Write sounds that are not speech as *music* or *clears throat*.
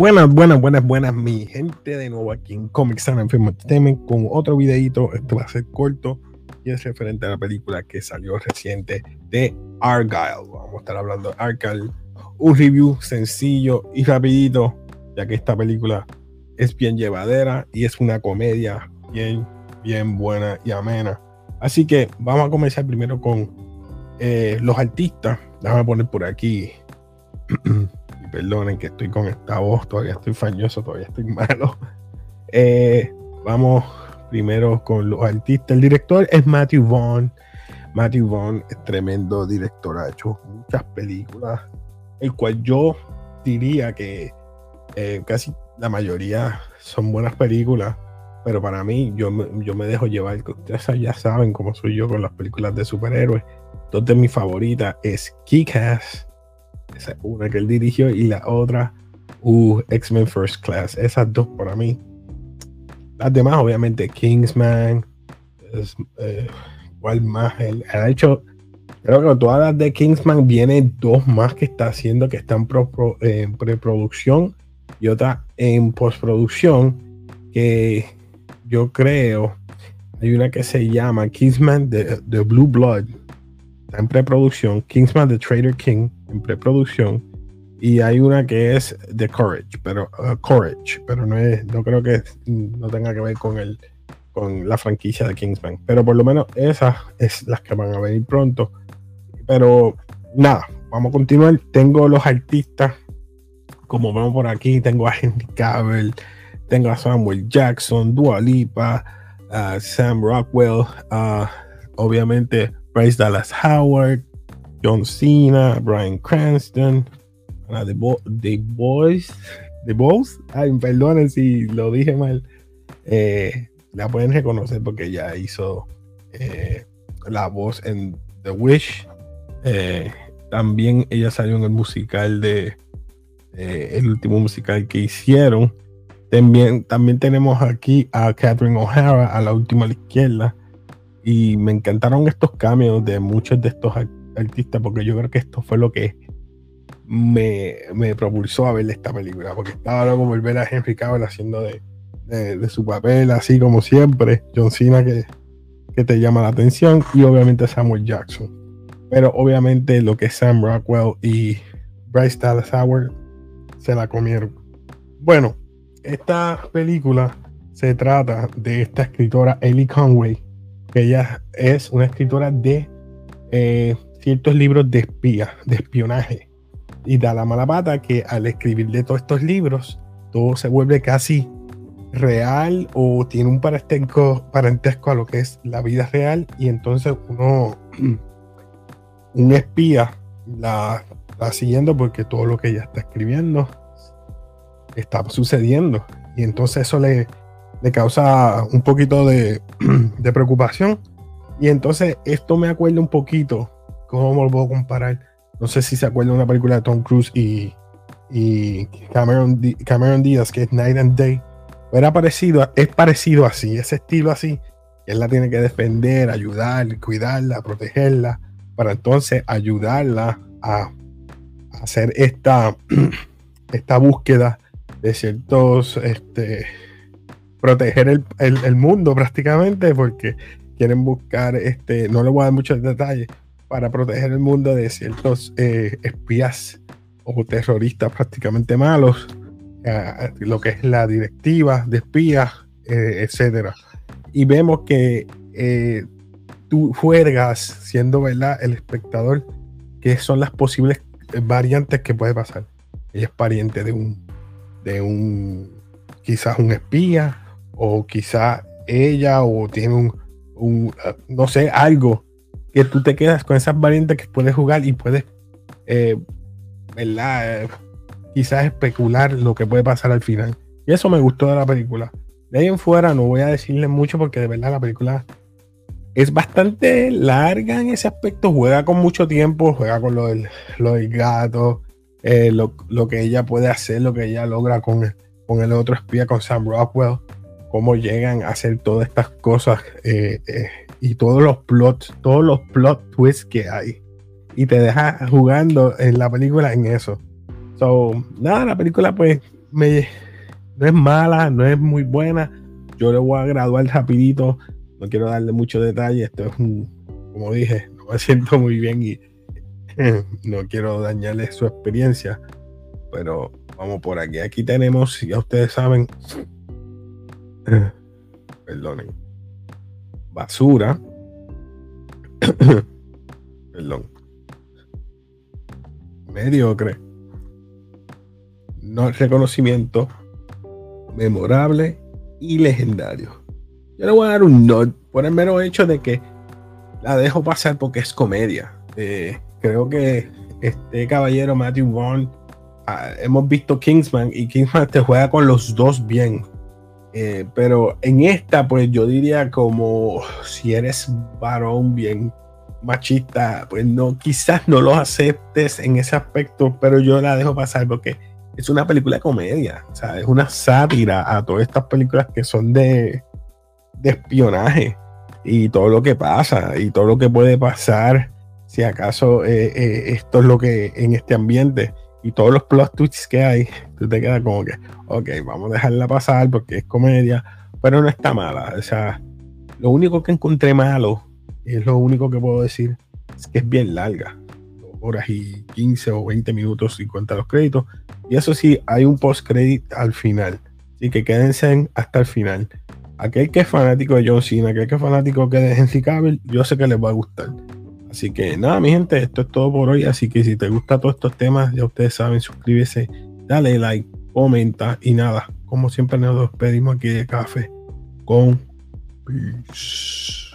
Buenas, buenas, buenas, buenas, mi gente de nuevo aquí en Comics and Entertainment con otro videito. Este va a ser corto y es referente a la película que salió reciente de Argyle. Vamos a estar hablando de Argyle. Un review sencillo y rapidito, ya que esta película es bien llevadera y es una comedia bien, bien buena y amena. Así que vamos a comenzar primero con eh, los artistas. Déjame poner por aquí. *clears throat* perdonen que estoy con esta voz, todavía estoy fañoso, todavía estoy malo. Eh, vamos primero con los artistas. El director es Matthew Vaughn. Matthew Vaughn es tremendo director, ha hecho muchas películas, el cual yo diría que eh, casi la mayoría son buenas películas, pero para mí yo, yo me dejo llevar, ustedes ya saben cómo soy yo con las películas de superhéroes. Dos de mis favoritas es Kick-Ass esa una que él dirigió y la otra, uh, X-Men First Class. Esas dos para mí. Las demás, obviamente, Kingsman. Es, eh, ¿Cuál más? Él ha hecho. Creo que todas las de Kingsman viene dos más que está haciendo que están en preproducción y otra en postproducción. Que yo creo hay una que se llama Kingsman de, de Blue Blood. Está en preproducción. Kingsman The Trader King en preproducción. Y hay una que es The Courage, pero uh, Courage, pero no es, no creo que no tenga que ver con el con la franquicia de Kingsman. Pero por lo menos esas es las que van a venir pronto. Pero nada, vamos a continuar. Tengo los artistas, como vemos por aquí, tengo a Henry Cavill, tengo a Samuel Jackson, Dua Lipa, uh, Sam Rockwell, uh, obviamente Bryce Dallas Howard, John Cena, Brian Cranston, The, Boys, The Boys, ay, perdonen si lo dije mal, eh, la pueden reconocer porque ella hizo eh, la voz en The Wish. Eh, también ella salió en el musical de el último musical que hicieron. También, también tenemos aquí a Catherine O'Hara a la última a la izquierda. Y me encantaron estos cambios de muchos de estos actores artista, porque yo creo que esto fue lo que me, propulsó a ver esta película, porque estaba luego volver a Henry Cavill haciendo de, su papel, así como siempre, John Cena que, que te llama la atención, y obviamente Samuel Jackson. Pero obviamente lo que Sam Rockwell y Bryce Dallas Howard se la comieron. Bueno, esta película se trata de esta escritora Ellie Conway, que ella es una escritora de eh, ciertos libros de espía, de espionaje. Y da la mala pata que al escribir de todos estos libros, todo se vuelve casi real o tiene un parentesco, a lo que es la vida real. Y entonces uno, *clears throat* un espía, la está siguiendo porque todo lo que ella está escribiendo está sucediendo. Y entonces eso le, le causa un poquito de, *clears throat* de preocupación. Y entonces esto me acuerda un poquito ¿Cómo lo puedo comparar? No sé si se acuerdan de una película de Tom Cruise y, y Cameron, Cameron Díaz, que es Night and Day. Era parecido, es parecido así, ese estilo así. Él la tiene que defender, ayudar, cuidarla, protegerla, para entonces ayudarla a, hacer esta, *clears throat* esta búsqueda de ciertos, este, proteger el, el, mundo prácticamente, porque quieren buscar, este, no le voy a dar muchos detalles, para proteger el mundo de ciertos eh, espías o terroristas prácticamente malos, eh, lo que es la directiva de espías, eh, etcétera. Y vemos que tú juegas siendo ¿verdad? el espectador, que son las posibles variantes que puede pasar. Ella es pariente de un, de un, quizás un espía, o quizás ella, o tiene un, un no sé, algo que tú te quedas con esas variantes que puedes jugar y puedes, eh, ¿verdad? quizás especular lo que puede pasar al final. Y eso me gustó de la película. De ahí en fuera no voy a decirle mucho porque de verdad la película es bastante larga en ese aspecto. Juega con mucho tiempo, juega con lo del, lo gato, eh, lo, que ella puede hacer, lo que ella logra con, con el otro espía, con Sam Rockwell, cómo llegan a hacer todas estas cosas. Eh, y todos los plots, todos los plot twists que hay. Y te deja jugando en la película en eso. So, nada, la película pues me, no es mala, no es muy buena. Yo le voy a graduar rapidito. No quiero darle mucho detalle. Esto es un, como dije, no me siento muy bien y *laughs* no quiero dañarle su experiencia. Pero vamos por aquí. Aquí tenemos, ya ustedes saben, perdonen, basura. *coughs* Perdón. Mediocre. No reconocimiento. Memorable y legendario. Yo le voy a dar un nod por el mero hecho de que la dejo pasar porque es comedia. Eh, creo que este caballero Matthew Vaughn, ah, hemos visto Kingsman y Kingsman te juega con los dos bien. Eh, pero en esta, pues yo diría como si eres varón bien machista, pues no, quizás no lo aceptes en ese aspecto, pero yo la dejo pasar porque es una película de comedia, o sea, es una sátira a todas estas películas que son de, espionaje y todo lo que pasa y todo lo que puede pasar si acaso eh, eh, esto es lo que en este ambiente y todos los plot twists que hay, tú te quedas como que, ok, vamos a dejarla pasar porque es comedia, pero no está mala. O sea, lo único que encontré malo, es lo único que puedo decir, es que es bien larga. Dos horas y 15 o 20 minutos y cuenta los créditos. Y eso sí, hay un post-credit al final. Así que quédense hasta el final. Aquel que es fanático de John Cena, aquel que es fanático de Henry Cavill, yo sé que les va a gustar. Así que nada, mi gente, esto es todo por hoy. Así que si te gustan todos estos temas, ya ustedes saben, suscríbete, dale like, comenta y nada. Como siempre nos despedimos aquí de café con peace.